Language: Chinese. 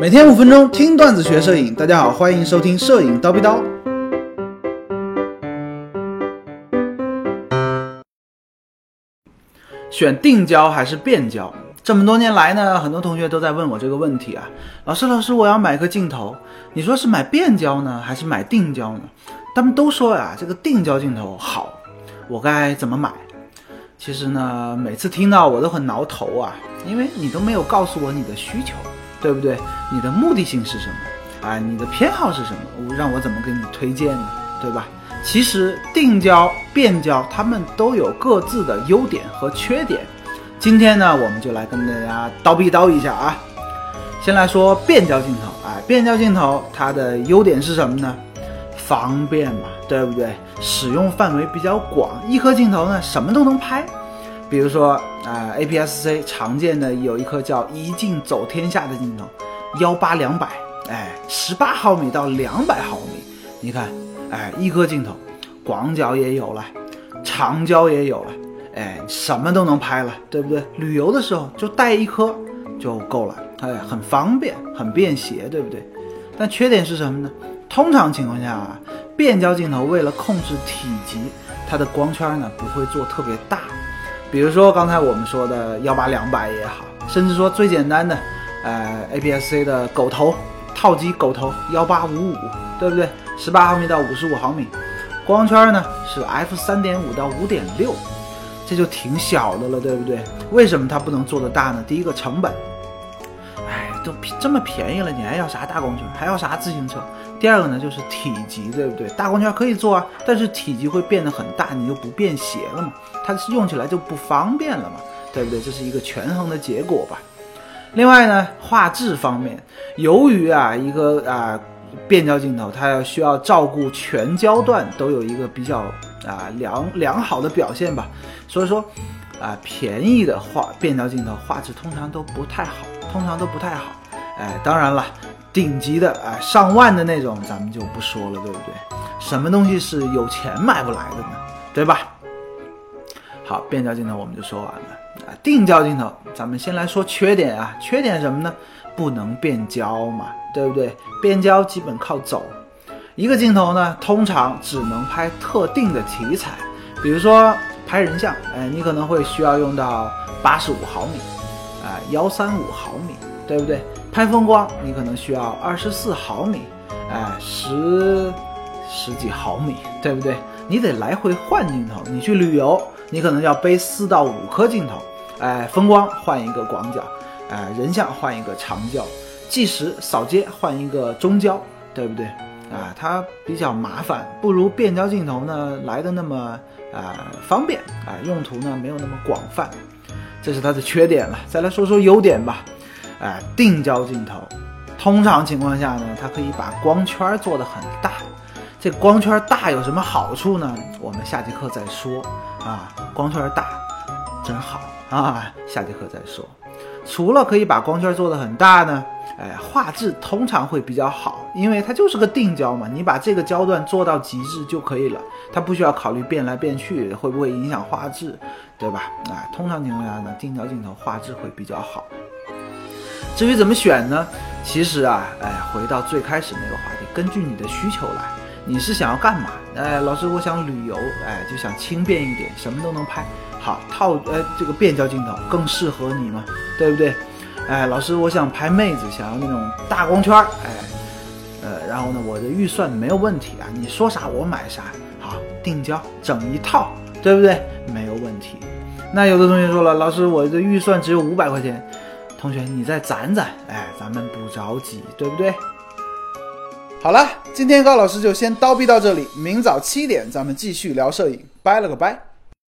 每天五分钟听段子学摄影，大家好，欢迎收听摄影刀逼刀。选定焦还是变焦？这么多年来呢，很多同学都在问我这个问题啊。老师，老师，我要买个镜头，你说是买变焦呢，还是买定焦呢？他们都说呀，这个定焦镜头好，我该怎么买？其实呢，每次听到我都很挠头啊，因为你都没有告诉我你的需求，对不对？你的目的性是什么？啊，你的偏好是什么？让我怎么给你推荐呢？对吧？其实定焦、变焦，它们都有各自的优点和缺点。今天呢，我们就来跟大家叨逼叨一下啊。先来说变焦镜头，哎，变焦镜头它的优点是什么呢？方便嘛，对不对？使用范围比较广，一颗镜头呢什么都能拍。比如说啊，APS-C 常见的有一颗叫一镜走天下的镜头，幺八两百，哎，十八毫米到两百毫米，你看，哎，一颗镜头，广角也有了，长焦也有了，哎，什么都能拍了，对不对？旅游的时候就带一颗就够了，哎，很方便，很便携，对不对？但缺点是什么呢？通常情况下啊，变焦镜头为了控制体积，它的光圈呢不会做特别大。比如说刚才我们说的幺八两百也好，甚至说最简单的，呃，APS-C 的狗头套机狗头幺八五五，对不对？十八毫米到五十五毫米，光圈呢是 f 三点五到五点六，这就挺小的了，对不对？为什么它不能做得大呢？第一个成本。这么便宜了，你还要啥大光圈？还要啥自行车？第二个呢，就是体积，对不对？大光圈可以做啊，但是体积会变得很大，你就不便携了嘛，它是用起来就不方便了嘛，对不对？这是一个权衡的结果吧。另外呢，画质方面，由于啊一个啊变焦镜头，它要需要照顾全焦段都有一个比较啊良良好的表现吧，所以说啊便宜的画变焦镜头画质通常都不太好。通常都不太好，哎，当然了，顶级的哎上万的那种咱们就不说了，对不对？什么东西是有钱买不来的呢？对吧？好，变焦镜头我们就说完了啊，定焦镜头咱们先来说缺点啊，缺点什么呢？不能变焦嘛，对不对？变焦基本靠走，一个镜头呢通常只能拍特定的题材，比如说拍人像，哎，你可能会需要用到八十五毫米。啊，幺三五毫米，对不对？拍风光，你可能需要二十四毫米，哎，十十几毫米，对不对？你得来回换镜头。你去旅游，你可能要背四到五颗镜头，哎，风光换一个广角，哎，人像换一个长焦，计时扫街换一个中焦，对不对？啊，它比较麻烦，不如变焦镜头呢来的那么啊方便啊，用途呢没有那么广泛。这是它的缺点了，再来说说优点吧。哎，定焦镜头，通常情况下呢，它可以把光圈做得很大。这光圈大有什么好处呢？我们下节课再说啊。光圈大，真好啊。下节课再说。除了可以把光圈做得很大呢，哎，画质通常会比较好，因为它就是个定焦嘛，你把这个焦段做到极致就可以了，它不需要考虑变来变去会不会影响画质，对吧？哎，通常情况下呢，定焦镜头画质会比较好。至于怎么选呢？其实啊，哎，回到最开始那个话题，根据你的需求来，你是想要干嘛？哎，老师，我想旅游，哎，就想轻便一点，什么都能拍。好套呃这个变焦镜头更适合你嘛，对不对？哎，老师，我想拍妹子，想要那种大光圈儿，哎，呃，然后呢，我的预算没有问题啊，你说啥我买啥。好，定焦整一套，对不对？没有问题。那有的同学说了，老师，我的预算只有五百块钱，同学你再攒攒，哎，咱们不着急，对不对？好了，今天高老师就先叨逼到这里，明早七点咱们继续聊摄影，拜了个拜。